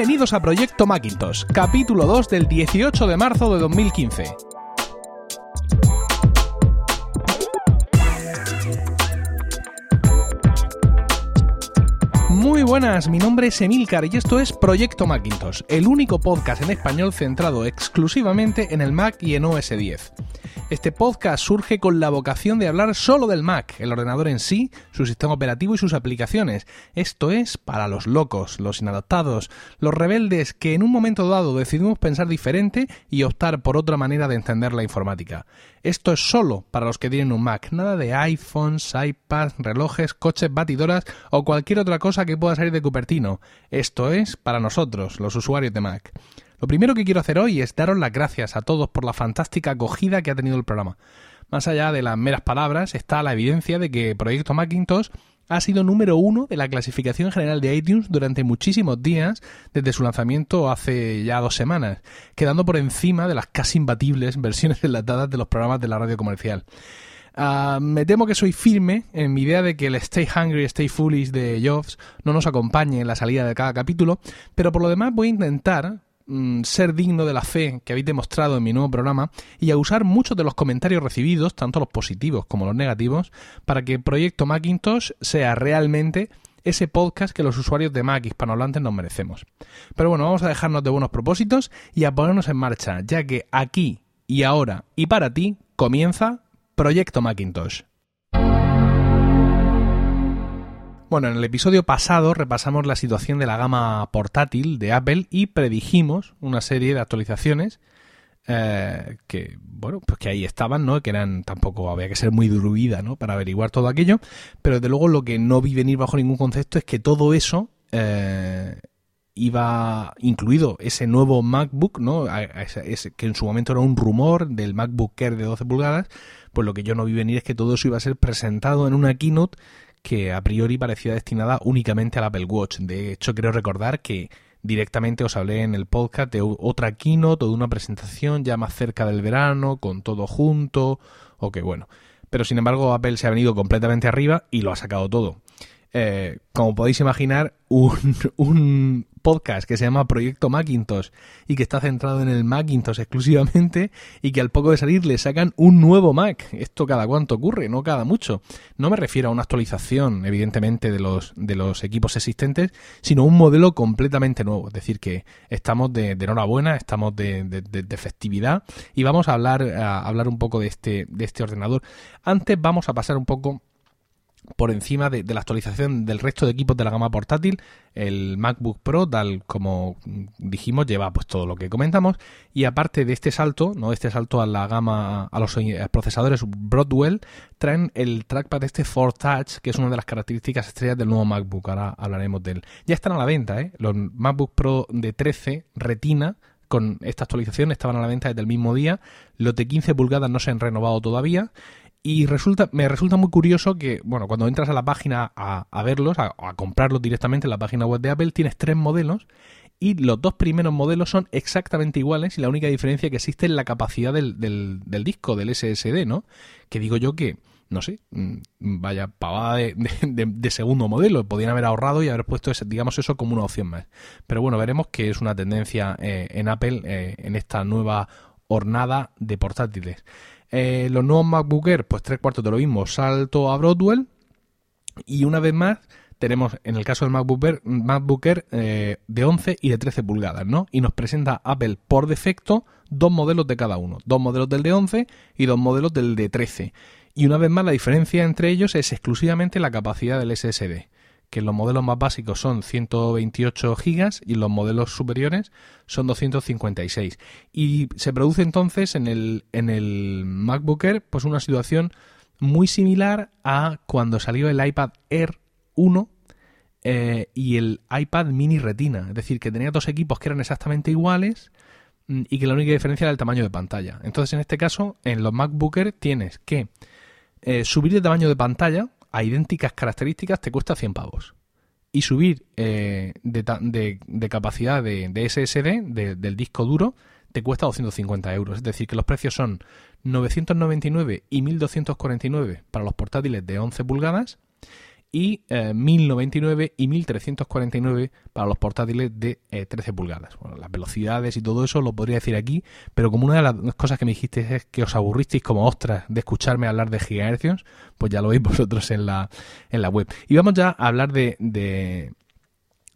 Bienvenidos a Proyecto Macintosh, capítulo 2 del 18 de marzo de 2015. Muy buenas, mi nombre es Emilcar y esto es Proyecto Macintosh, el único podcast en español centrado exclusivamente en el Mac y en OS 10. Este podcast surge con la vocación de hablar solo del Mac, el ordenador en sí, su sistema operativo y sus aplicaciones. Esto es para los locos, los inadaptados, los rebeldes que en un momento dado decidimos pensar diferente y optar por otra manera de entender la informática. Esto es solo para los que tienen un Mac, nada de iPhones, iPads, relojes, coches, batidoras o cualquier otra cosa que pueda salir de Cupertino. Esto es para nosotros, los usuarios de Mac. Lo primero que quiero hacer hoy es daros las gracias a todos por la fantástica acogida que ha tenido el programa. Más allá de las meras palabras, está la evidencia de que Proyecto Macintosh ha sido número uno de la clasificación general de iTunes durante muchísimos días desde su lanzamiento hace ya dos semanas, quedando por encima de las casi imbatibles versiones enlatadas de los programas de la radio comercial. Ah, me temo que soy firme en mi idea de que el Stay Hungry, Stay Foolish de Jobs no nos acompañe en la salida de cada capítulo, pero por lo demás voy a intentar, Mm, ser digno de la fe que habéis demostrado en mi nuevo programa y a usar muchos de los comentarios recibidos, tanto los positivos como los negativos, para que Proyecto Macintosh sea realmente ese podcast que los usuarios de Mac hispanohablantes nos merecemos. Pero bueno, vamos a dejarnos de buenos propósitos y a ponernos en marcha, ya que aquí y ahora y para ti comienza Proyecto Macintosh. Bueno, en el episodio pasado repasamos la situación de la gama portátil de Apple y predijimos una serie de actualizaciones eh, que, bueno, pues que ahí estaban, ¿no? Que eran, tampoco había que ser muy druida, ¿no? Para averiguar todo aquello, pero desde luego lo que no vi venir bajo ningún concepto es que todo eso eh, iba incluido ese nuevo MacBook, ¿no? que en su momento era un rumor del MacBook Air de 12 pulgadas, pues lo que yo no vi venir es que todo eso iba a ser presentado en una keynote que a priori parecía destinada únicamente al Apple Watch. De hecho, quiero recordar que directamente os hablé en el podcast de otra keynote o de una presentación ya más cerca del verano, con todo junto, o que bueno. Pero sin embargo, Apple se ha venido completamente arriba y lo ha sacado todo. Eh, como podéis imaginar, un, podcast que se llama Proyecto Macintosh y que está centrado en el Macintosh exclusivamente y que al poco de salir le sacan un nuevo Mac. Esto cada cuánto ocurre, no cada mucho. No me refiero a una actualización, evidentemente, de los, de los equipos existentes, sino un modelo completamente nuevo. Es decir, que estamos de, enhorabuena, estamos de, de, festividad y vamos a hablar, hablar un poco de este, de este ordenador. Antes vamos a pasar un poco por encima de, la actualización del resto de equipos de la gama portátil. El MacBook Pro, tal como dijimos, lleva pues todo lo que comentamos. Y aparte de este salto, ¿no? Este salto a la gama, a los eh, procesadores Broadwell, traen el trackpad este 4Touch, que es una de las características estrellas del nuevo MacBook. Ahora hablaremos de él. Ya están a la venta, ¿eh? Los MacBook Pro de 13 Retina con esta actualización estaban a la venta desde el mismo día. Los de 15 pulgadas no se han renovado todavía y resulta, me resulta muy curioso que, bueno, cuando entras a la página a, verlos, a, comprarlos directamente en la página web de Apple, tienes tres modelos y los dos primeros modelos son exactamente iguales y la única diferencia que existe es la capacidad del, del, disco, del SSD, ¿no? Que digo yo que, no sé, mm, vaya pavada de, segundo modelo, podrían haber ahorrado y haber puesto, ese, digamos, eso como una opción más. Pero bueno, veremos que es una tendencia eh, en Apple eh, en esta nueva hornada de portátiles. Eh, los nuevos MacBook Air, pues tres cuartos de lo mismo, salto a Broadwell. Y una vez más, tenemos en el caso del MacBook Air, eh, de 11 y de 13 pulgadas, ¿no? Y nos presenta Apple por defecto dos modelos de cada uno, dos modelos del de 11 y dos modelos del de 13. Y una vez más la diferencia entre ellos es exclusivamente la capacidad del SSD que los modelos más básicos son 128 gigas y los modelos superiores son 256. Y se produce entonces en el, en el MacBook Air pues una situación muy similar a cuando salió el iPad Air 1 eh, y el iPad mini retina. Es decir, que tenía dos equipos que eran exactamente iguales mm, y que la única diferencia era el tamaño de pantalla. Entonces, en este caso, en los MacBook Air tienes que eh, subir de tamaño de pantalla a idénticas características te cuesta 100 pavos. Y subir eh, de, capacidad de, SSD, del disco duro, te cuesta 250 euros. Es decir, que los precios son 999 y 1249 para los portátiles de 11 pulgadas y 1099 eh, y 1349 para los portátiles de 13 pulgadas. Bueno, las velocidades y todo eso lo podría decir aquí, pero como una de las cosas que me dijiste es que os aburristeis como ostras de escucharme hablar de gigahercios, pues ya lo veis vosotros en la, en la web. Y vamos ya a hablar de,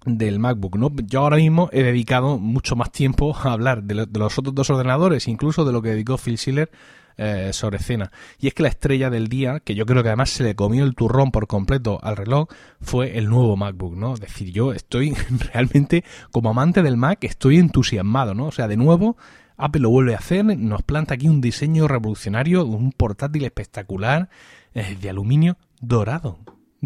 del MacBook, ¿no? Yo ahora mismo he dedicado mucho más tiempo a hablar de, los otros dos ordenadores, incluso de lo que dedicó Phil Schiller eh, sobre escena. Y es que la estrella del día, que yo creo que además se le comió el turrón por completo al reloj, fue el nuevo MacBook, ¿no? Es decir, yo estoy realmente, como amante del Mac, estoy entusiasmado, ¿no? O sea, de nuevo, Apple lo vuelve a hacer, nos planta aquí un diseño revolucionario, un portátil espectacular eh, de aluminio dorado.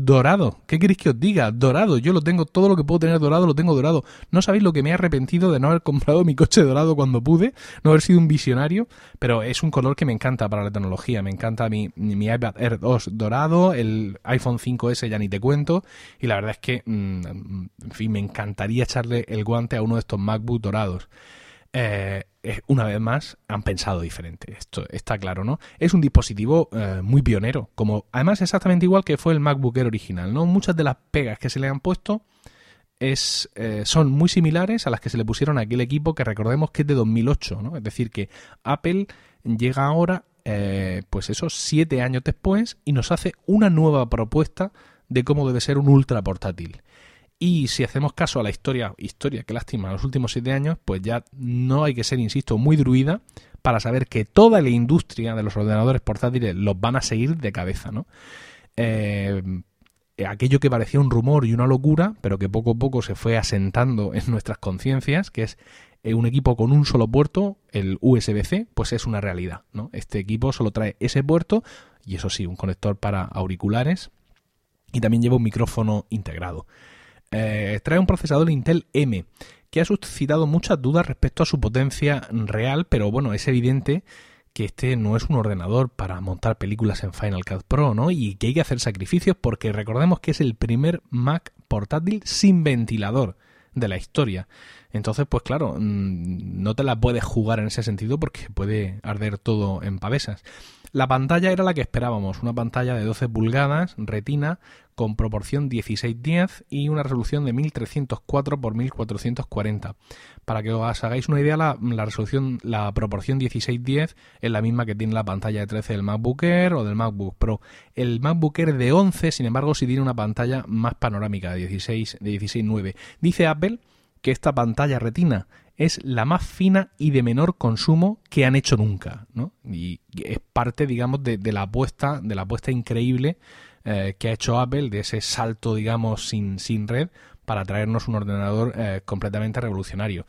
Dorado. ¿Qué queréis que os diga? Dorado. Yo lo tengo, todo lo que puedo tener dorado lo tengo dorado. No sabéis lo que me he arrepentido de no haber comprado mi coche dorado cuando pude, no haber sido un visionario, pero es un color que me encanta para la tecnología. Me encanta mi, mi iPad Air 2 dorado, el iPhone 5S ya ni te cuento, y la verdad es que, mm, en fin, me encantaría echarle el guante a uno de estos MacBook dorados. Eh, una vez más han pensado diferente. Esto está claro, ¿no? Es un dispositivo eh, muy pionero, como además exactamente igual que fue el MacBook original, ¿no? Muchas de las pegas que se le han puesto es, eh, son muy similares a las que se le pusieron a aquel equipo que recordemos que es de 2008, ¿no? Es decir, que Apple llega ahora, pues esos siete años después, y nos hace una nueva propuesta de cómo debe ser un ultra portátil. Y si hacemos caso a la historia, historia, que lástima, los últimos siete años, pues ya no hay que ser, insisto, muy druida para saber que toda la industria de los ordenadores portátiles los van a seguir de cabeza, ¿no? Eh, aquello que parecía un rumor y una locura, pero que poco a poco se fue asentando en nuestras conciencias, que es eh, un equipo con un solo puerto, el USB-C, pues es una realidad, ¿no? Este equipo solo trae ese puerto y eso sí, un conector para auriculares y también lleva un micrófono integrado. Eh, trae un procesador Intel M que ha suscitado muchas dudas respecto a su potencia real, pero bueno, es evidente que este no es un ordenador para montar películas en Final Cut Pro, ¿no? Y que hay que hacer sacrificios porque recordemos que es el primer Mac portátil sin ventilador de la historia. Entonces, pues claro, mm, no te la puedes jugar en ese sentido porque puede arder todo en pavesas. La pantalla era la que esperábamos, una pantalla de 12 pulgadas, retina, con proporción 16-10 y una resolución de 1304 x 1440. Para que os hagáis una idea, la, resolución, la proporción 16-10 es la misma que tiene la pantalla de 13 del MacBook Air o del MacBook Pro. El MacBook Air de 11, sin embargo, sí tiene una pantalla más panorámica de 16 de 16-9. Dice Apple que esta pantalla retina es la más fina y de menor consumo que han hecho nunca, ¿no? Y es parte, digamos, de, la apuesta, de la apuesta increíble eh, que ha hecho Apple, de ese salto, digamos, sin, sin red, para traernos un ordenador eh, completamente revolucionario.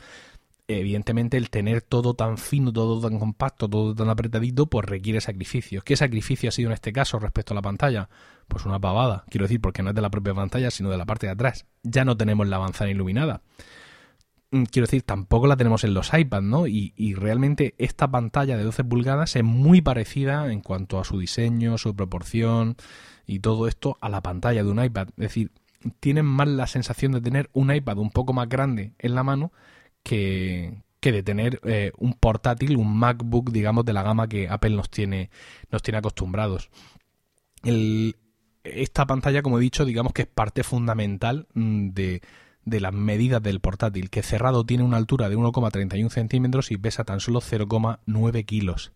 Evidentemente, el tener todo tan fino, todo tan compacto, todo tan apretadito, pues requiere sacrificios. ¿Qué sacrificio ha sido en este caso respecto a la pantalla? Pues una pavada, quiero decir, porque no es de la propia pantalla, sino de la parte de atrás. Ya no tenemos la manzana iluminada. Mm, quiero decir, tampoco la tenemos en los iPads, ¿no? Y, realmente esta pantalla de 12 pulgadas es muy parecida en cuanto a su diseño, su proporción y todo esto a la pantalla de un iPad. Es decir, tienen más la sensación de tener un iPad un poco más grande en la mano que, que de tener eh, un portátil, un MacBook, digamos, de la gama que Apple nos tiene, nos tiene acostumbrados. esta pantalla, como he dicho, digamos que es parte fundamental mm, de de las medidas del portátil, que cerrado tiene una altura de 1,31 centímetros y pesa tan solo 0,9 kilos.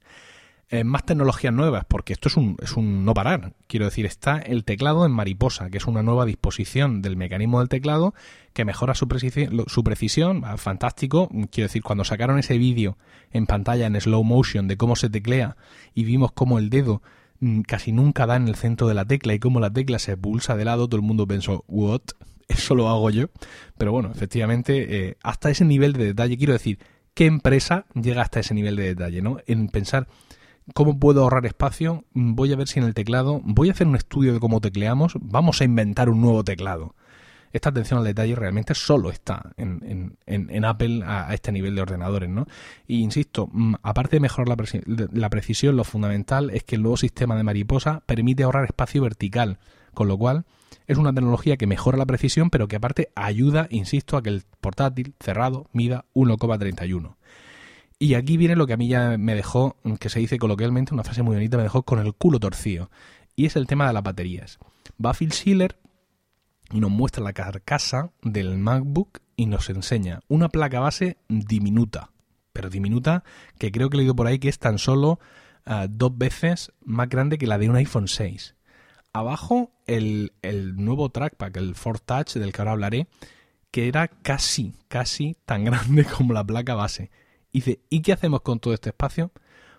Eh, más tecnologías nuevas, porque esto es un, es un no parar. Quiero decir, está el teclado en mariposa, que es una nueva disposición del mecanismo del teclado que mejora su, precisión, su precisión. fantástico. Quiero decir, cuando sacaron ese vídeo en pantalla en slow motion de cómo se teclea y vimos cómo el dedo mm, casi nunca da en el centro de la tecla y cómo la tecla se pulsa de lado, todo el mundo pensó, ¿what? Eso lo hago yo. Pero bueno, efectivamente, eh, hasta ese nivel de detalle, quiero decir, ¿qué empresa llega hasta ese nivel de detalle? ¿no? En pensar cómo puedo ahorrar espacio, voy a ver si en el teclado, voy a hacer un estudio de cómo tecleamos, vamos a inventar un nuevo teclado. Esta atención al detalle realmente solo está en, en, Apple a, este nivel de ordenadores, ¿no? Y insisto, mm, aparte de mejorar la precisión, lo fundamental es que el nuevo sistema de mariposa permite ahorrar espacio vertical, con lo cual es una tecnología que mejora la precisión, pero que aparte ayuda, insisto, a que el portátil cerrado mida 1,31. Y aquí viene lo que a mí ya me dejó, que se dice coloquialmente, una frase muy bonita, me dejó con el culo torcido. Y es el tema de las baterías. Va Phil Schiller y nos muestra la carcasa del MacBook y nos enseña una placa base diminuta, pero diminuta que creo que he leído por ahí que es tan solo ah, dos veces más grande que la de un iPhone 6. Abajo el, el nuevo trackpad, el Force Touch del que ahora hablaré, que era casi, casi tan grande como la placa base. Y dice, ¿y qué hacemos con todo este espacio?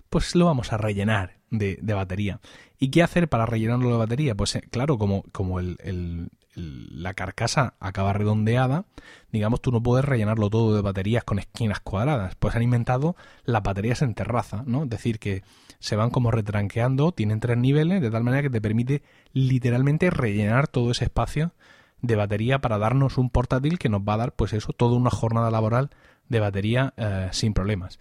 Pues lo vamos a rellenar de, batería. ¿Y qué hacer para rellenarlo de batería? Pues eh, claro, como, como el, la carcasa acaba redondeada, digamos, tú no puedes rellenarlo todo de baterías con esquinas cuadradas. Pues han inventado las baterías en terraza, ¿no? Es decir, que se van como retranqueando, tienen tres niveles, de tal manera que te permite literalmente rellenar todo ese espacio de batería para darnos un portátil que nos va a dar, pues eso, toda una jornada laboral de batería eh, sin problemas.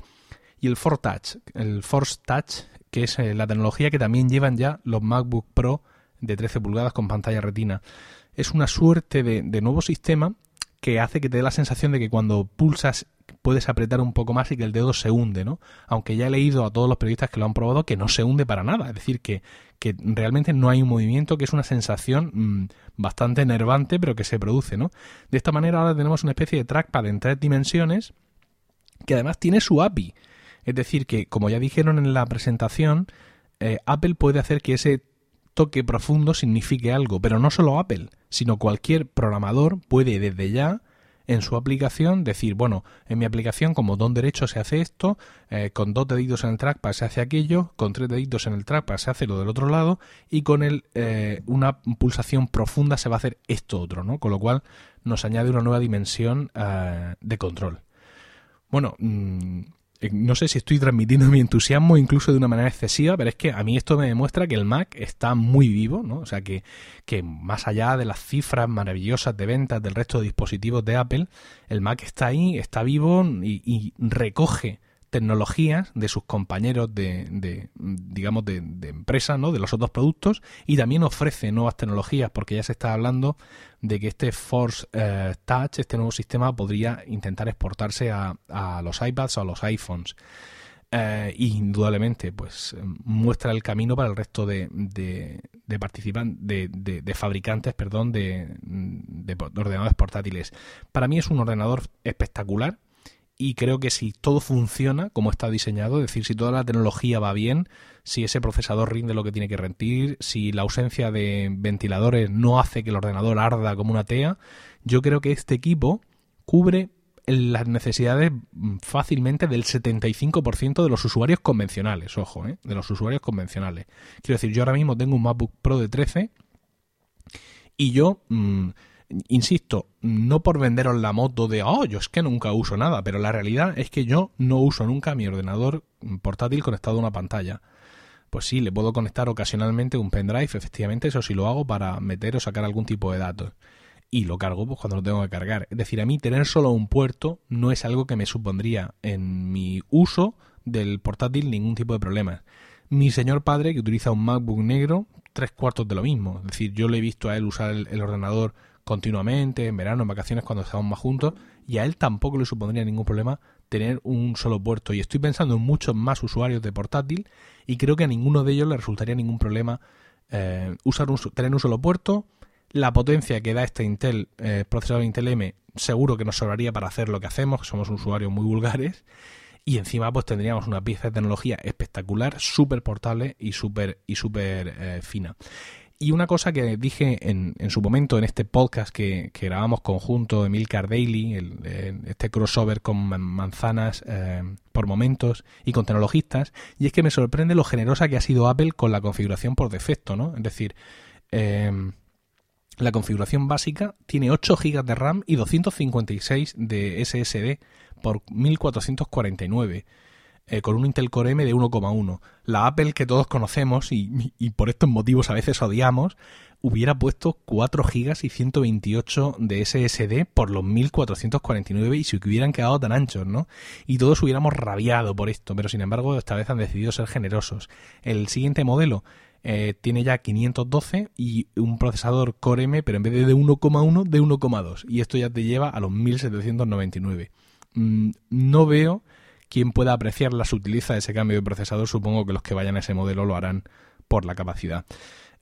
Y el Force Touch, el Force Touch, que es eh, la tecnología que también llevan ya los MacBook Pro de 13 pulgadas con pantalla retina es una suerte de, nuevo sistema que hace que te dé la sensación de que cuando pulsas puedes apretar un poco más y que el dedo se hunde, ¿no? Aunque ya he leído a todos los periodistas que lo han probado que no se hunde para nada, es decir, que, que realmente no hay un movimiento, que es una sensación mm, bastante enervante, pero que se produce, ¿no? De esta manera ahora tenemos una especie de trackpad en tres dimensiones que además tiene su API. Es decir, que como ya dijeron en la presentación, eh, Apple puede hacer que ese toque profundo signifique algo, pero no solo Apple, sino cualquier programador puede desde ya en su aplicación decir, bueno, en mi aplicación como don derecho se hace esto, eh, con dos deditos en el trackpad se hace aquello, con tres deditos en el trackpad se hace lo del otro lado y con el, eh, una pulsación profunda se va a hacer esto otro, ¿no? Con lo cual nos añade una nueva dimensión eh, de control. Bueno, mm, no sé si estoy transmitiendo mi entusiasmo incluso de una manera excesiva, pero es que a mí esto me demuestra que el Mac está muy vivo, ¿no? O sea, que, que más allá de las cifras maravillosas de ventas del resto de dispositivos de Apple, el Mac está ahí, está vivo y recoge tecnologías de sus compañeros de, digamos de, empresa no de los otros productos y también ofrece nuevas tecnologías porque ya se está hablando de que este Force eh, Touch este nuevo sistema podría intentar exportarse a, los iPads o a los iPhones. Eh, indudablemente pues muestra el camino para el resto de, de, participantes de, fabricantes perdón de, de ordenadores portátiles. Para mí es un ordenador espectacular y creo que si todo funciona como está diseñado, es decir, si toda la tecnología va bien, si ese procesador rinde lo que tiene que rendir, si la ausencia de ventiladores no hace que el ordenador arda como una tea, yo creo que este equipo cubre las necesidades fácilmente del 75% de los usuarios convencionales, ojo, ¿eh? de los usuarios convencionales. Quiero decir, yo ahora mismo tengo un MacBook Pro de 13 y yo... Mm, insisto, no por venderos la moto de, oh, yo es que nunca uso nada, pero la realidad es que yo no uso nunca mi ordenador portátil conectado a una pantalla. Pues sí, le puedo conectar ocasionalmente un pendrive, efectivamente, eso sí lo hago para meter o sacar algún tipo de datos. Y lo cargo pues, cuando lo tengo que cargar. Es decir, a mí tener solo un puerto no es algo que me supondría en mi uso del portátil ningún tipo de problema. Mi señor padre, que utiliza un MacBook negro, tres cuartos de lo mismo. Es decir, yo le he visto a él usar el ordenador continuamente, en verano, en vacaciones, cuando estamos más juntos, y a él tampoco le supondría ningún problema tener un solo puerto. Y estoy pensando en muchos más usuarios de portátil y creo que a ninguno de ellos le resultaría ningún problema eh, usar un, tener un solo puerto. La potencia que da este Intel, eh, procesador Intel M, seguro que nos sobraría para hacer lo que hacemos, que somos usuarios muy vulgares. Y encima pues tendríamos una pieza de tecnología espectacular, súper portable y súper y super, eh, fina. Y una cosa que dije en, en su momento en este podcast que, grabamos conjunto, Emilcar Daily, el, este crossover con manzanas eh, por momentos y con tecnologistas, y es que me sorprende lo generosa que ha sido Apple con la configuración por defecto, ¿no? Es decir, em, la configuración básica tiene 8 GB de RAM y 256 de SSD por 1449. Eh, con un Intel Core M de 1,1. La Apple que todos conocemos y, por estos motivos a veces odiamos, hubiera puesto 4 GB y 128 de SSD por los 1449 y se hubieran quedado tan anchos, ¿no? Y todos hubiéramos rabiado por esto, pero sin embargo esta vez han decidido ser generosos. El siguiente modelo eh, tiene ya 512 y un procesador Core M, pero en vez de 1,1, de 1,2. Y esto ya te lleva a los 1799. Mm, no veo quien pueda apreciar la sutileza de ese cambio de procesador, supongo que los que vayan a ese modelo lo harán por la capacidad.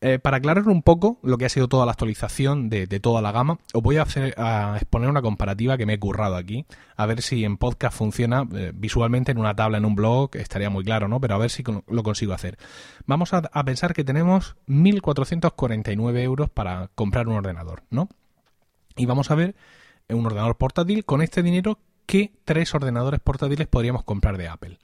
eh, para aclarar un poco lo que ha sido toda la actualización de, toda la gama, os voy a, exponer una comparativa que me he currado aquí, a ver si en podcast funciona eh, visualmente en una tabla, en un blog, estaría muy claro, ¿no? Pero a ver si lo consigo hacer. Vamos a pensar que tenemos 1.449 euros para comprar un ordenador, ¿no? Y vamos a ver un ordenador portátil con este dinero qué tres ordenadores portátiles podríamos comprar de Apple.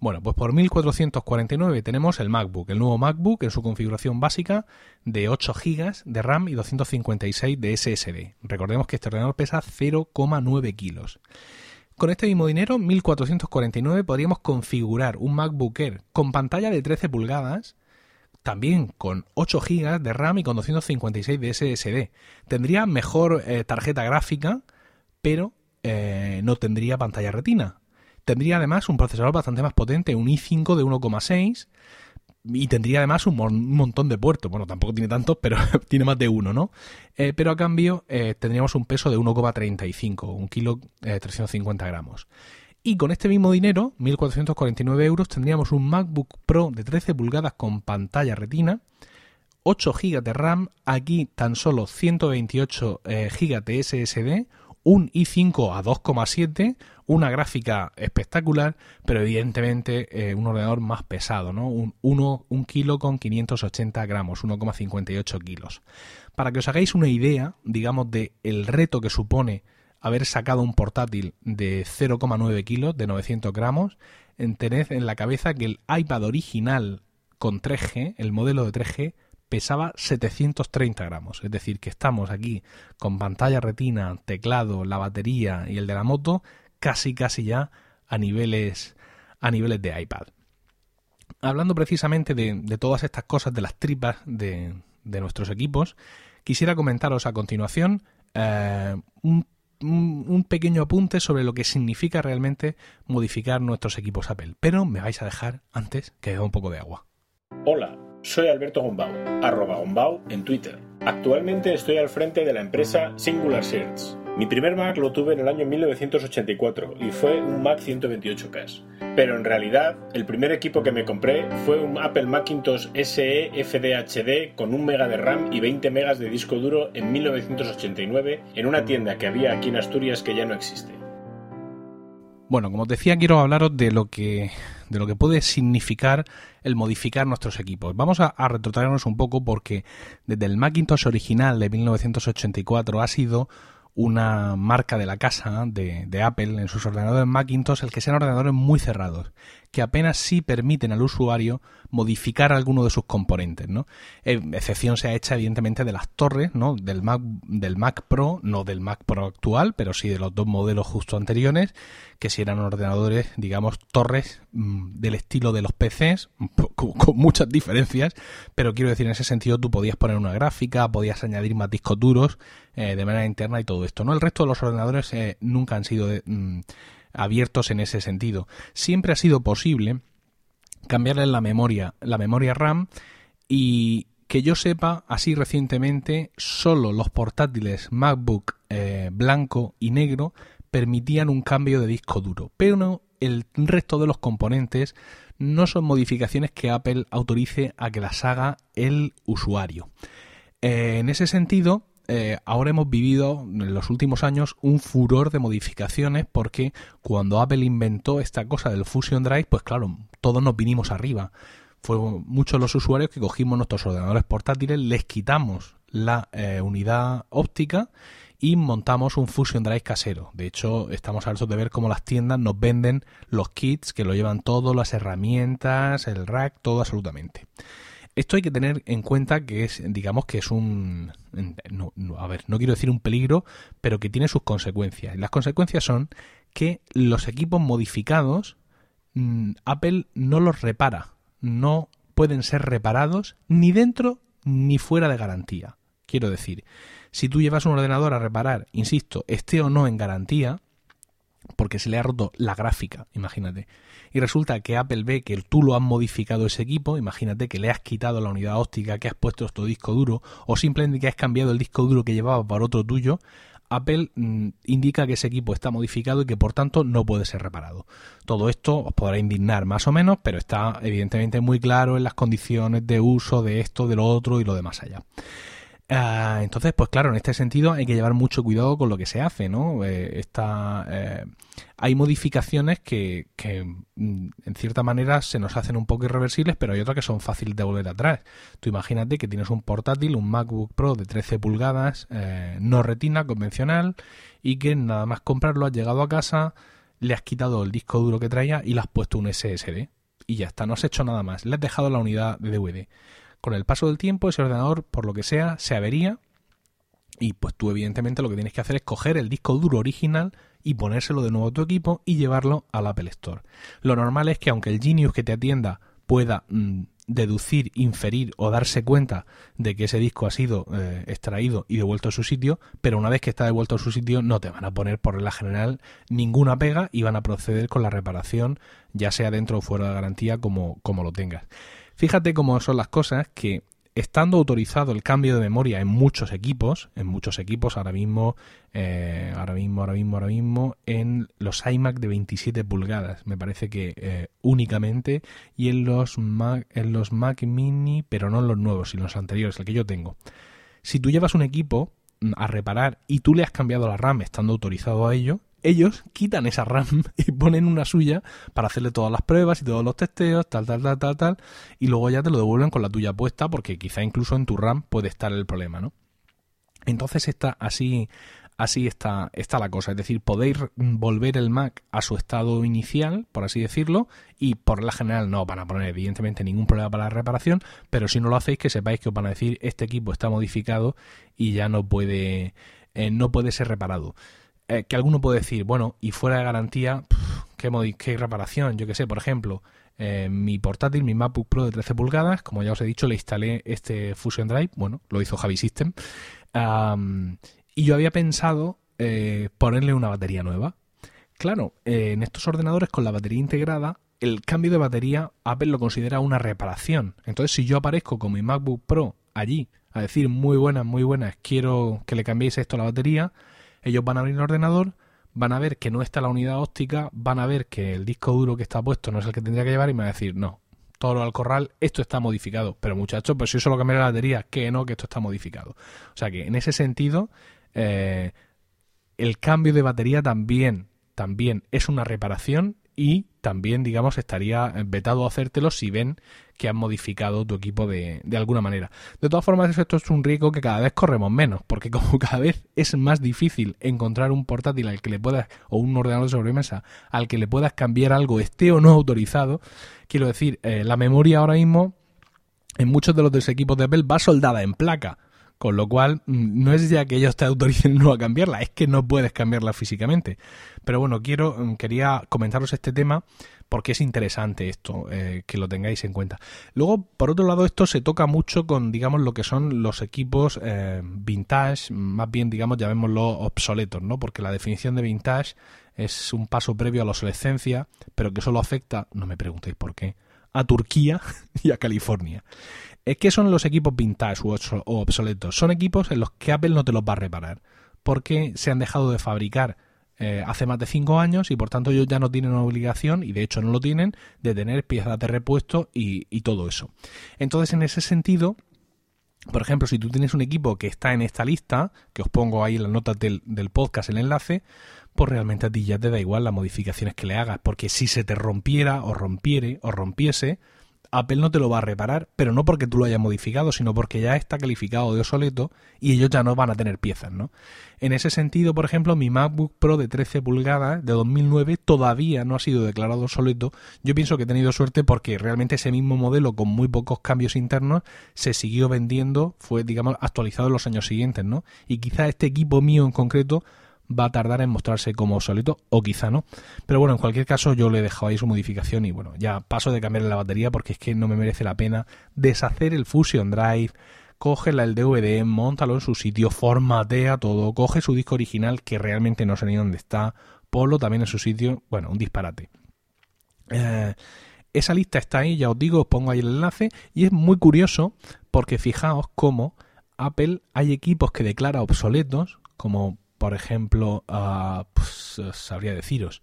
Bueno, pues por 1449 tenemos el MacBook, el nuevo MacBook en su configuración básica de 8 GB de RAM y 256 de SSD. Recordemos que este ordenador pesa 0,9 kilos. Con este mismo dinero, 1449, podríamos configurar un MacBook Air con pantalla de 13 pulgadas, también con 8 GB de RAM y con 256 de SSD. Tendría mejor eh, tarjeta gráfica, pero eh, no tendría pantalla retina. Tendría además un procesador bastante más potente, un i5 de 1,6 y tendría además un, montón de puertos. Bueno, tampoco tiene tantos, pero tiene más de uno, ¿no? Eh, pero a cambio eh, tendríamos un peso de 1,35, un kilo 350 gramos. Y con este mismo dinero, 1.449 euros, tendríamos un MacBook Pro de 13 pulgadas con pantalla retina, 8 GB de RAM, aquí tan solo 128 GB de SSD, un i5 a 2,7, una gráfica espectacular, pero evidentemente eh, un ordenador más pesado, ¿no? Un, 1 kilo con 580 gramos, 1,58 kilos. Para que os hagáis una idea, digamos, de el reto que supone haber sacado un portátil de 0,9 kilos, de 900 gramos, tened en la cabeza que el iPad original con 3G, el modelo de 3G, pesaba 730 gramos. Es decir, que estamos aquí con pantalla retina, teclado, la batería y el de la moto casi casi ya a niveles, a niveles de iPad. Hablando precisamente de, todas estas cosas, de las tripas de, nuestros equipos, quisiera comentaros a continuación eh, un, pequeño apunte sobre lo que significa realmente modificar nuestros equipos Apple. Pero me vais a dejar antes que beba un poco de agua. Hola soy Alberto Gombau, arroba Gombau en Twitter. Actualmente estoy al frente de la empresa Singular Search. Mi primer Mac lo tuve en el año 1984 y fue un Mac 128K. Pero en realidad, el primer equipo que me compré fue un Apple Macintosh SE FDHD con 1 MB de RAM y 20 MB de disco duro en 1989 en una tienda que había aquí en Asturias que ya no existe. Bueno, como os decía, quiero hablaros de lo que de lo que puede significar el modificar nuestros equipos. Vamos a, a retrotraernos un poco porque desde el Macintosh original de 1984 ha sido una marca de la casa de, de, Apple en sus ordenadores Macintosh el que sean ordenadores muy cerrados, que apenas sí permiten al usuario modificar alguno de sus componentes, ¿no? Eh, excepción se ha hecha evidentemente de las torres, ¿no? Del Mac, del Mac Pro, no del Mac Pro actual, pero sí de los dos modelos justo anteriores, que si eran ordenadores, digamos, torres mm, del estilo de los PCs, con, muchas diferencias, pero quiero decir, en ese sentido tú podías poner una gráfica, podías añadir más discos duros eh, de manera interna y todo esto, ¿no? El resto de los ordenadores eh, nunca han sido mm, abiertos en ese sentido. Siempre ha sido posible cambiarle la memoria, la memoria RAM y que yo sepa, así recientemente, solo los portátiles MacBook eh, blanco y negro permitían un cambio de disco duro, pero no, el resto de los componentes no son modificaciones que Apple autorice a que las haga el usuario. Eh, en ese sentido, eh, ahora hemos vivido en los últimos años un furor de modificaciones porque cuando Apple inventó esta cosa del Fusion Drive, pues claro, todos nos vinimos arriba. Fueron muchos los usuarios que cogimos nuestros ordenadores portátiles, les quitamos la eh, unidad óptica y montamos un Fusion Drive casero. De hecho, estamos hartos de ver cómo las tiendas nos venden los kits que lo llevan todo, las herramientas, el rack, todo absolutamente. Esto hay que tener en cuenta que es, digamos que es un, a ver, no quiero decir un peligro, pero que tiene sus consecuencias. Las consecuencias son que los equipos modificados Mm, Apple no los repara, no pueden ser reparados ni dentro ni fuera de garantía. Quiero decir, si tú llevas un ordenador a reparar, insisto, esté o no en garantía, porque se le ha roto la gráfica, imagínate, y resulta que Apple ve que tú lo has modificado ese equipo, imagínate que le has quitado la unidad óptica, que has puesto tu disco duro, o simplemente que has cambiado el disco duro que llevaba por otro tuyo, Apple mm, indica que ese equipo está modificado y que por tanto no puede ser reparado. Todo esto os podrá indignar más o menos, pero está evidentemente muy claro en las condiciones de uso de esto, de lo otro y lo demás allá. Ah, entonces, pues claro, en este sentido hay que llevar mucho cuidado con lo que se hace, ¿no? Eh, eh, hay modificaciones que, que, mm, en cierta manera se nos hacen un poco irreversibles, pero hay otras que son fáciles de volver atrás. Tú imagínate que tienes un portátil, un MacBook Pro de 13 pulgadas, eh, no retina, convencional, y que nada más comprarlo has llegado a casa, le has quitado el disco duro que traía y le has puesto un SSD. Y ya está, no has hecho nada más. Le has dejado la unidad de DVD con el paso del tiempo ese ordenador, por lo que sea, se avería y pues tú evidentemente lo que tienes que hacer es coger el disco duro original y ponérselo de nuevo a tu equipo y llevarlo al Apple Store. Lo normal es que aunque el Genius que te atienda pueda mm, deducir, inferir o darse cuenta de que ese disco ha sido eh, extraído y devuelto a su sitio, pero una vez que está devuelto a su sitio no te van a poner por regla general ninguna pega y van a proceder con la reparación, ya sea dentro o fuera de garantía como, como lo tengas. Fíjate cómo son las cosas que estando autorizado el cambio de memoria en muchos equipos, en muchos equipos ahora mismo, eh, ahora mismo, ahora mismo, ahora mismo, en los iMac de 27 pulgadas, me parece que eh, únicamente, y en los Mac, en los Mac Mini, pero no en los nuevos, sino en los anteriores, el que yo tengo. Si tú llevas un equipo mm, a reparar y tú le has cambiado la RAM estando autorizado a ello, ellos quitan esa RAM y ponen una suya para hacerle todas las pruebas y todos los testeos, tal, tal, tal, tal, tal, y luego ya te lo devuelven con la tuya puesta porque quizá incluso en tu RAM puede estar el problema, ¿no? Entonces está así, así está, está la cosa. Es decir, podéis volver el Mac a su estado inicial, por así decirlo, y por la general no van a poner evidentemente ningún problema para la reparación, pero si no lo hacéis, que sepáis que os van a decir este equipo está modificado y ya no puede, eh, no puede ser reparado. Eh, que alguno puede decir, bueno, y fuera de garantía, ¿qué, qué reparación? Yo que sé, por ejemplo, eh, mi portátil, mi MacBook Pro de 13 pulgadas, como ya os he dicho, le instalé este Fusion Drive, bueno, lo hizo Javi System, y yo había pensado eh, ponerle una batería nueva. Claro, en estos ordenadores con la batería integrada, el cambio de batería Apple lo considera una reparación. Entonces, si yo aparezco con mi MacBook Pro allí a decir muy buenas, muy buenas, quiero que le cambiéis esto a la batería, ellos van a abrir el ordenador, van a ver que no está la unidad óptica, van a ver que el disco duro que está puesto no es el que tendría que llevar y me van a decir, no, todo al corral, esto está modificado. Pero muchachos, pues si yo solo cambié la batería, que no, que esto está modificado. O sea que en ese sentido, eh, el cambio de batería también, también es una reparación y también, digamos, estaría vetado a hacértelo si ven que han modificado tu equipo de, de, alguna manera. De todas formas, esto es un riesgo que cada vez corremos menos, porque como cada vez es más difícil encontrar un portátil al que le puedas, o un ordenador de sobremesa, al que le puedas cambiar algo, esté o no autorizado, quiero decir, eh, la memoria ahora mismo, en muchos de los equipos de Apple, va soldada en placa. Con lo cual, mm, no es ya que ellos te autoricen no a cambiarla, es que no puedes cambiarla físicamente. Pero bueno, quiero, mm, quería comentaros este tema porque es interesante esto, eh, que lo tengáis en cuenta. Luego, por otro lado, esto se toca mucho con, digamos, lo que son los equipos eh, vintage, más bien, digamos, llamémoslo obsoletos, ¿no? Porque la definición de vintage es un paso previo a la obsolescencia, pero que solo afecta, no me preguntéis por qué, a Turquía y a California. ¿Qué son los equipos vintage u obsoletos? Son equipos en los que Apple no te los va a reparar, porque se han dejado de fabricar eh, hace más de 5 años y por tanto ellos ya no tienen una obligación, y de hecho no lo tienen, de tener piezas de repuesto y, todo eso. Entonces, en ese sentido, por ejemplo, si tú tienes un equipo que está en esta lista, que os pongo ahí en las notas del, del, podcast el enlace, pues realmente a ti ya te da igual las modificaciones que le hagas, porque si se te rompiera o rompiere o rompiese, Apple no te lo va a reparar, pero no porque tú lo hayas modificado, sino porque ya está calificado de obsoleto y ellos ya no van a tener piezas, ¿no? En ese sentido, por ejemplo, mi MacBook Pro de 13 pulgadas de 2009 todavía no ha sido declarado obsoleto. Yo pienso que he tenido suerte porque realmente ese mismo modelo con muy pocos cambios internos se siguió vendiendo, fue digamos actualizado en los años siguientes, ¿no? Y quizá este equipo mío en concreto va a tardar en mostrarse como obsoleto o quizá no. Pero bueno, en cualquier caso yo le he dejado ahí su modificación y bueno, ya paso de cambiarle la batería porque es que no me merece la pena deshacer el Fusion Drive, cógela el DVD, montalo en su sitio, formatea todo, coge su disco original que realmente no sé ni dónde está, ponlo también en su sitio, bueno, un disparate. Eh, esa lista está ahí, ya os digo, os pongo ahí el enlace y es muy curioso porque fijaos cómo Apple hay equipos que declara obsoletos, como por ejemplo, ah, pues, sabría deciros,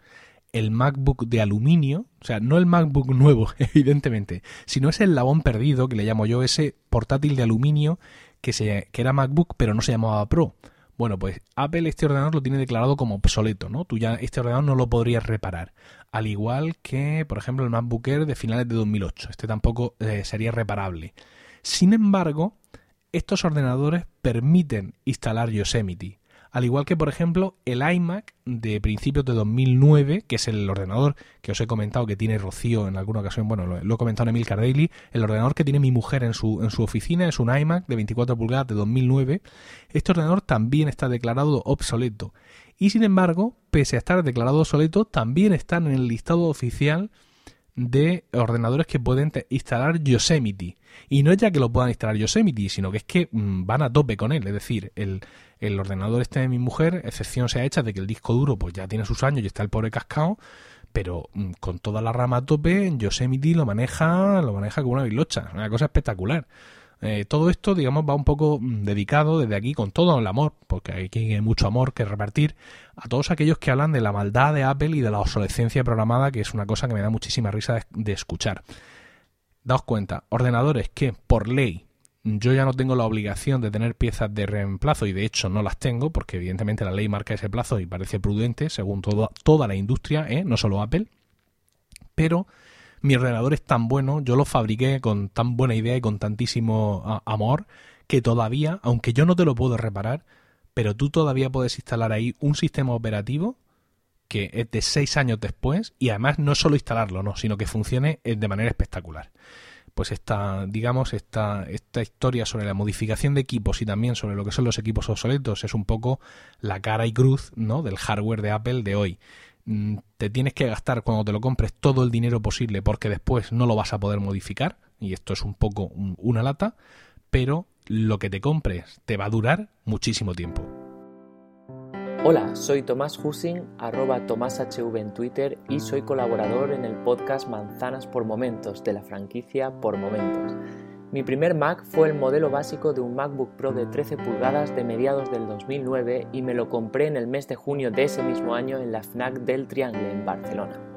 el MacBook de aluminio, o sea, no el MacBook nuevo, evidentemente, sino es el labón perdido, que le llamo yo, ese portátil de aluminio que era MacBook pero no se llamaba Pro. Bueno, pues Apple este ordenador lo tiene declarado como obsoleto, ¿no? Tú ya este ordenador no lo podrías reparar. Al igual que, por ejemplo, el MacBook Air de finales de 2008. Este tampoco eh, sería reparable. Sin embargo, estos ordenadores permiten instalar Yosemite. Al igual que, por ejemplo, el iMac de principios de 2009, que es el ordenador que os he comentado que tiene Rocío en alguna ocasión, bueno, lo, he comentado en Emil Cardelli, el ordenador que tiene mi mujer en su, en su oficina es un iMac de 24 pulgadas de 2009. Este ordenador también está declarado obsoleto. Y sin embargo, pese a estar declarado obsoleto, también están en el listado oficial de ordenadores que pueden instalar Yosemite. Y no es ya que lo puedan instalar Yosemite, sino que es que mm, van a tope con él. Es decir, el, el ordenador este de mi mujer, excepción se ha hecha de que el disco duro pues ya tiene sus años y está el pobre cascado, pero mm, con toda la rama a tope, Yosemite lo maneja, lo maneja como una bilocha, una cosa espectacular. Eh, todo esto, digamos, va un poco mm, dedicado desde aquí con todo el amor, porque aquí hay mucho amor que repartir, a todos aquellos que hablan de la maldad de Apple y de la obsolescencia programada, que es una cosa que me da muchísima risa de, de escuchar. Daos cuenta, ordenadores que por ley yo ya no tengo la obligación de tener piezas de reemplazo y de hecho no las tengo porque evidentemente la ley marca ese plazo y parece prudente según toda la industria, ¿eh? no solo Apple. Pero mi ordenador es tan bueno, yo lo fabriqué con tan buena idea y con tantísimo amor que todavía, aunque yo no te lo puedo reparar, pero tú todavía puedes instalar ahí un sistema operativo que es de seis años después y además no solo instalarlo, no, sino que funcione eh, de manera espectacular pues esta, digamos, esta, esta historia sobre la modificación de equipos y también sobre lo que son los equipos obsoletos es un poco la cara y cruz, ¿no? del hardware de Apple de hoy. Mm, te tienes que gastar cuando te lo compres todo el dinero posible porque después no lo vas a poder modificar, y esto es un poco una lata, pero lo que te compres te va a durar muchísimo tiempo. Hola, soy Tomás Hussing, arroba TomásHV en Twitter y soy colaborador en el podcast Manzanas por Momentos de la franquicia Por Momentos. Mi primer Mac fue el modelo básico de un MacBook Pro de 13 pulgadas de mediados del 2009 y me lo compré en el mes de junio de ese mismo año en la FNAC del Triangle en Barcelona.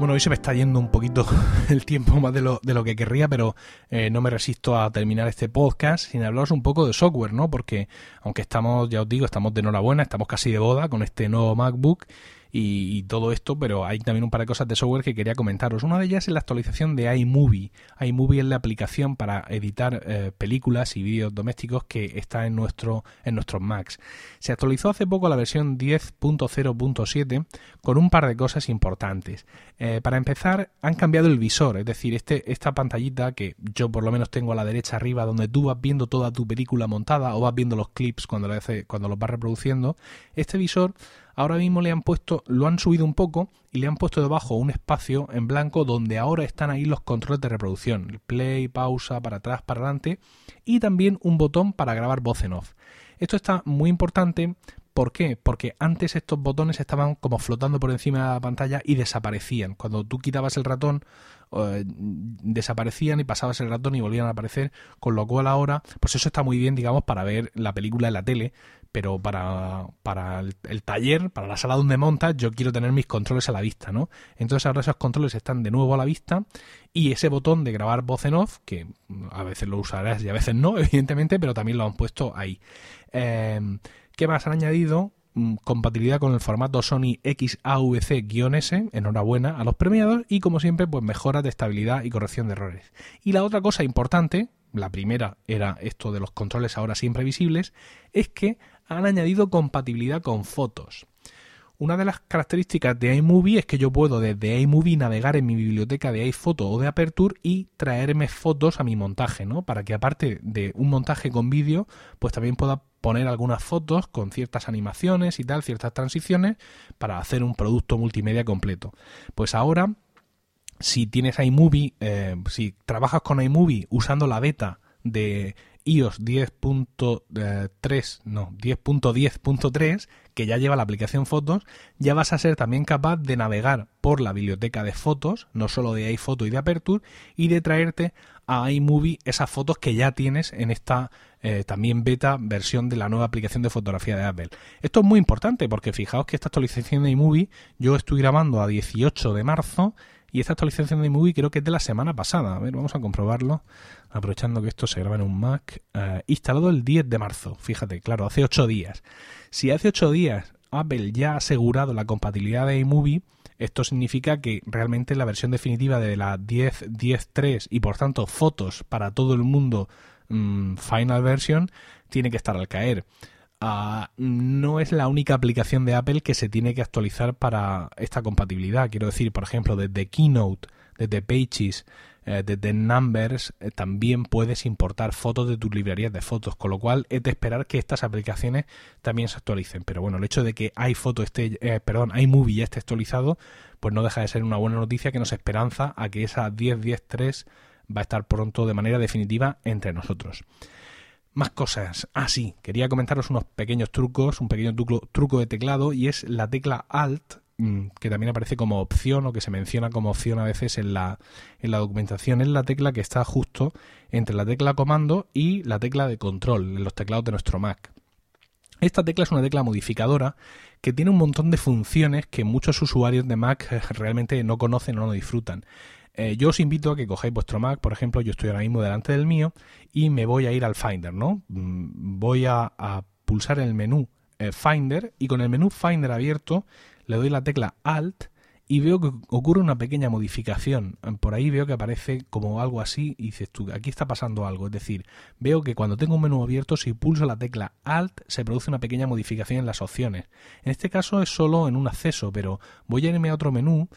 Bueno, hoy se me está yendo un poquito el tiempo más de lo, de lo que querría, pero eh, no me resisto a terminar este podcast sin hablaros un poco de software, ¿no? Porque aunque estamos, ya os digo, estamos de enhorabuena, estamos casi de boda con este nuevo MacBook y, todo esto, pero hay también un par de cosas de software que quería comentaros. Una de ellas es la actualización de iMovie. iMovie es la aplicación para editar eh, películas y vídeos domésticos que está en, nuestro, en nuestros Macs. Se actualizó hace poco la versión 10.0.7 con un par de cosas importantes. Eh, para empezar, han cambiado el visor, es decir, este, esta pantallita que yo por lo menos tengo a la derecha arriba, donde tú vas viendo toda tu película montada o vas viendo los clips cuando, lo cuando los vas reproduciendo, este visor ahora mismo le han puesto, lo han subido un poco y le han puesto debajo un espacio en blanco donde ahora están ahí los controles de reproducción, el play, pausa, para atrás, para adelante y también un botón para grabar voz en off. Esto está muy importante ¿Por qué? Porque antes estos botones estaban como flotando por encima de la pantalla y desaparecían. Cuando tú quitabas el ratón, eh, desaparecían y pasabas el ratón y volvían a aparecer. Con lo cual ahora, pues eso está muy bien, digamos, para ver la película en la tele pero para, para el, taller, para la sala donde montas, yo quiero tener mis controles a la vista, ¿no? Entonces ahora esos controles están de nuevo a la vista y ese botón de grabar voz en off, que a veces lo usarás y a veces no, evidentemente, pero también lo han puesto ahí. Em, ¿Qué más han añadido? Mm, compatibilidad con el formato Sony XAVC-S, enhorabuena a los premiados, y como siempre, pues mejoras de estabilidad y corrección de errores. Y la otra cosa importante, la primera era esto de los controles ahora siempre visibles, es que han añadido compatibilidad con fotos. Una de las características de iMovie es que yo puedo desde iMovie navegar en mi biblioteca de iPhoto o de Aperture y traerme fotos a mi montaje, ¿no? Para que aparte de un montaje con vídeo, pues también pueda poner algunas fotos con ciertas animaciones y tal, ciertas transiciones para hacer un producto multimedia completo. Pues ahora, si tienes iMovie, eh, si trabajas con iMovie usando la beta de iOS 10.3, no, 10.10.3, que ya lleva la aplicación Fotos, ya vas a ser también capaz de navegar por la biblioteca de fotos, no solo de iPhoto y de Aperture, y de traerte a iMovie esas fotos que ya tienes en esta eh, también beta versión de la nueva aplicación de fotografía de Apple. Esto es muy importante porque fijaos que esta actualización de iMovie yo estoy grabando a 18 de marzo y esta actualización de iMovie creo que es de la semana pasada. A ver, vamos a comprobarlo aprovechando que esto se graba en un Mac. Eh, instalado el 10 de marzo, fíjate, claro, hace 8 días. Si hace 8 días Apple ya ha asegurado la compatibilidad de iMovie, esto significa que realmente la versión definitiva de la 10.10.3 y por tanto fotos para todo el mundo mm, Final Version tiene que estar al caer. Ah, no es la única aplicación de Apple que se tiene que actualizar para esta compatibilidad. Quiero decir, por ejemplo, desde Keynote, desde Pages, eh, desde Numbers eh, también puedes importar fotos de tus librerías de fotos, con lo cual es de esperar que estas aplicaciones también se actualicen. Pero bueno, el hecho de que iPhoto esté, eh, perdón, iMovie ya esté actualizado, pues no deja de ser una buena noticia que nos esperanza a que esa 10.10.3 va a estar pronto de manera definitiva entre nosotros. Más cosas. Ah, sí, quería comentaros unos pequeños trucos, un pequeño truco, de teclado y es la tecla Alt Mm, que también aparece como opción o que se menciona como opción a veces en la, en la documentación, es la tecla que está justo entre la tecla comando y la tecla de control en los teclados de nuestro Mac. Esta tecla es una tecla modificadora que tiene un montón de funciones que muchos usuarios de Mac eh, realmente no conocen o no disfrutan. Eh, yo os invito a que cojáis vuestro Mac, por ejemplo, yo estoy ahora mismo delante del mío y me voy a ir al Finder, ¿no? Mm, voy a, pulsar el menú eh, Finder y con el menú Finder abierto le doy la tecla Alt y veo que ocurre una pequeña modificación. Por ahí veo que aparece como algo así y dices tú, aquí está pasando algo. Es decir, veo que cuando tengo un menú abierto, si pulso la tecla Alt, se produce una pequeña modificación en las opciones. En este caso es solo en un acceso, pero voy a irme a otro menú,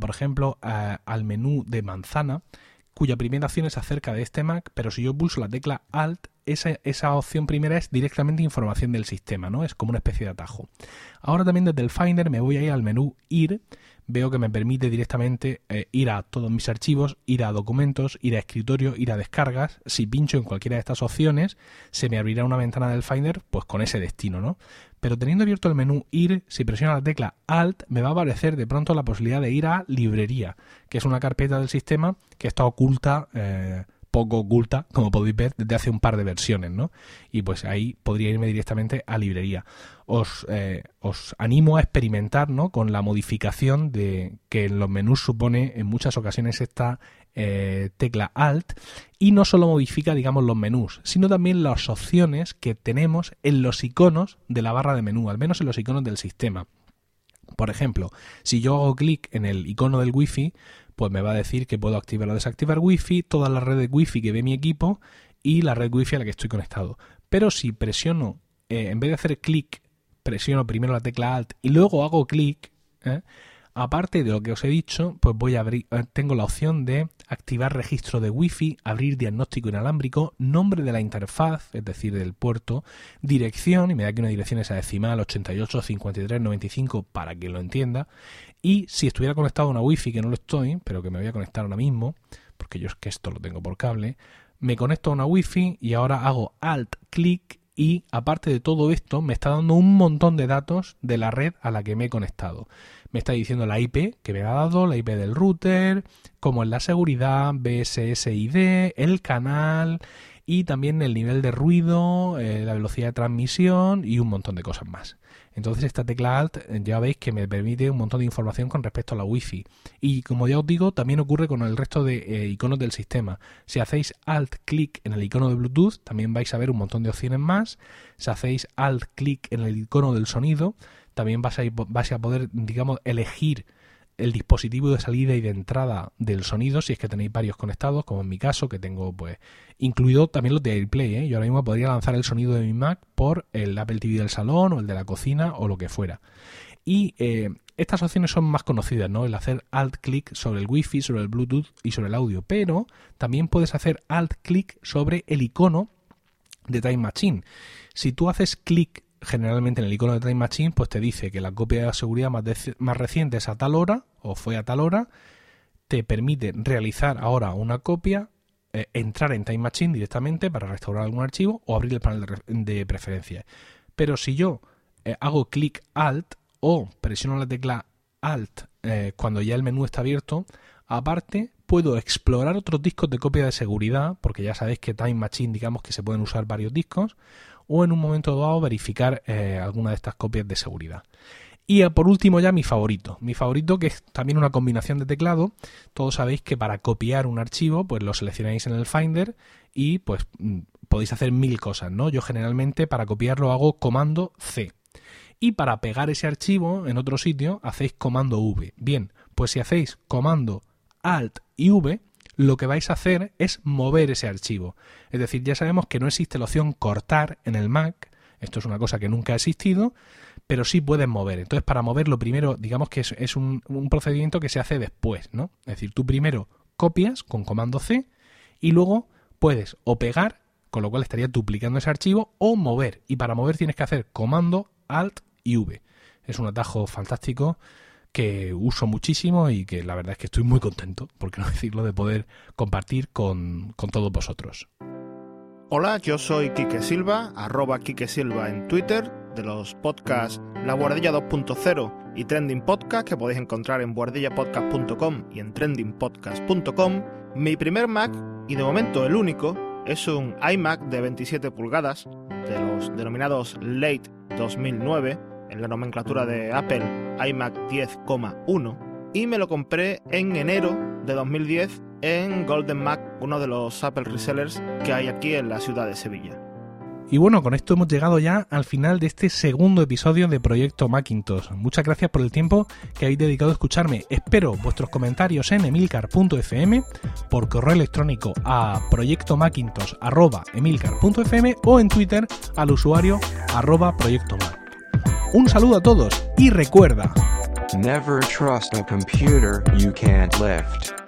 por ejemplo, al menú de manzana, cuya primera opción es acerca de este Mac, pero si yo pulso la tecla Alt, esa, esa, opción primera es directamente información del sistema, ¿no? Es como una especie de atajo. Ahora también desde el Finder me voy a ir al menú Ir, veo que me permite directamente eh, ir a todos mis archivos, ir a documentos, ir a escritorio, ir a descargas. Si pincho en cualquiera de estas opciones, se me abrirá una ventana del Finder pues con ese destino, ¿no? Pero teniendo abierto el menú Ir, si presiono la tecla Alt, me va a aparecer de pronto la posibilidad de ir a Librería, que es una carpeta del sistema que está oculta eh, poco oculta, como podéis ver, desde hace un par de versiones, ¿no? Y pues ahí podría irme directamente a librería. Os, eh, os animo a experimentar, ¿no? Con la modificación de que en los menús supone en muchas ocasiones esta eh, tecla Alt y no solo modifica, digamos, los menús, sino también las opciones que tenemos en los iconos de la barra de menú, al menos en los iconos del sistema. Por ejemplo, si yo hago clic en el icono del Wi-Fi, pues me va a decir que puedo activar o desactivar Wi-Fi, todas las redes Wi-Fi que ve mi equipo y la red Wi-Fi a la que estoy conectado. Pero si presiono, eh, en vez de hacer clic, presiono primero la tecla Alt y luego hago clic, ¿eh? Aparte de lo que os he dicho, pues voy a abrir, eh, tengo la opción de activar registro de Wi-Fi, abrir diagnóstico inalámbrico, nombre de la interfaz, es decir, del puerto, dirección, y me da aquí una dirección esa decimal 88 53 95 para que lo entienda, y si estuviera conectado a una Wi-Fi, que no lo estoy, pero que me voy a conectar ahora mismo, porque yo es que esto lo tengo por cable, me conecto a una Wi-Fi y ahora hago alt clic y aparte de todo esto me está dando un montón de datos de la red a la que me he conectado me está diciendo la IP que me ha dado, la IP del router, como es la seguridad, BSSID, el canal y también el nivel de ruido, eh, la velocidad de transmisión y un montón de cosas más. Entonces esta tecla Alt eh, ya veis que me permite un montón de información con respecto a la Wi-Fi. Y como ya os digo, también ocurre con el resto de eh, iconos del sistema. Si hacéis Alt clic en el icono de Bluetooth, también vais a ver un montón de opciones más. Si hacéis Alt clic en el icono del sonido, también vas a, vas a poder, digamos, elegir el dispositivo de salida y de entrada del sonido, si es que tenéis varios conectados, como en mi caso, que tengo pues incluido también los de AirPlay. ¿eh? Yo ahora mismo podría lanzar el sonido de mi Mac por el Apple TV del salón o el de la cocina o lo que fuera. Y eh, estas opciones son más conocidas, ¿no? El hacer alt clic sobre el Wi-Fi, sobre el Bluetooth y sobre el audio, pero también puedes hacer alt clic sobre el icono de Time Machine. Si tú haces clic generalmente en el icono de Time Machine, pues te dice que la copia de seguridad más, más reciente es a tal hora o fue a tal hora, te permite realizar ahora una copia, eh, entrar en Time Machine directamente para restaurar algún archivo o abrir el panel de, preferencias. Pero si yo eh, hago clic Alt o presiono la tecla Alt eh, cuando ya el menú está abierto, aparte puedo explorar otros discos de copia de seguridad, porque ya sabéis que Time Machine digamos que se pueden usar varios discos, o en un momento dado verificar eh, alguna de estas copias de seguridad. Y eh, por último ya mi favorito. Mi favorito que es también una combinación de teclado. Todos sabéis que para copiar un archivo pues lo seleccionáis en el Finder y pues mm, podéis hacer mil cosas, ¿no? Yo generalmente para copiarlo hago comando C. Y para pegar ese archivo en otro sitio hacéis comando V. Bien, pues si hacéis comando Alt y V, lo que vais a hacer es mover ese archivo. Es decir, ya sabemos que no existe la opción cortar en el Mac. Esto es una cosa que nunca ha existido, pero sí puedes mover. Entonces, para moverlo primero, digamos que es, un, un, procedimiento que se hace después, ¿no? Es decir, tú primero copias con comando C y luego puedes o pegar, con lo cual estarías duplicando ese archivo, o mover. Y para mover tienes que hacer comando Alt y V. Es un atajo fantástico que uso muchísimo y que la verdad es que estoy muy contento, por qué no decirlo, de poder compartir con, con todos vosotros. Hola, yo soy Quique Silva, arroba Quique Silva en Twitter, de los podcasts La Guardilla 2.0 y Trending Podcast, que podéis encontrar en guardillapodcast.com y en trendingpodcast.com. Mi primer Mac, y de momento el único, es un iMac de 27 pulgadas, de los denominados Late 2009, en la nomenclatura de Apple iMac 10,1 y me lo compré en enero de 2010 en Golden Mac, uno de los Apple resellers que hay aquí en la ciudad de Sevilla. Y bueno, con esto hemos llegado ya al final de este segundo episodio de Proyecto Macintosh. Muchas gracias por el tiempo que habéis dedicado a escucharme. Espero vuestros comentarios en emilcar.fm, por correo electrónico a proyectomacintosh.emilcar.fm o en Twitter al usuario arroba proyectomac. Un saludo a todos y recuerda. Never trust a computer you can't lift.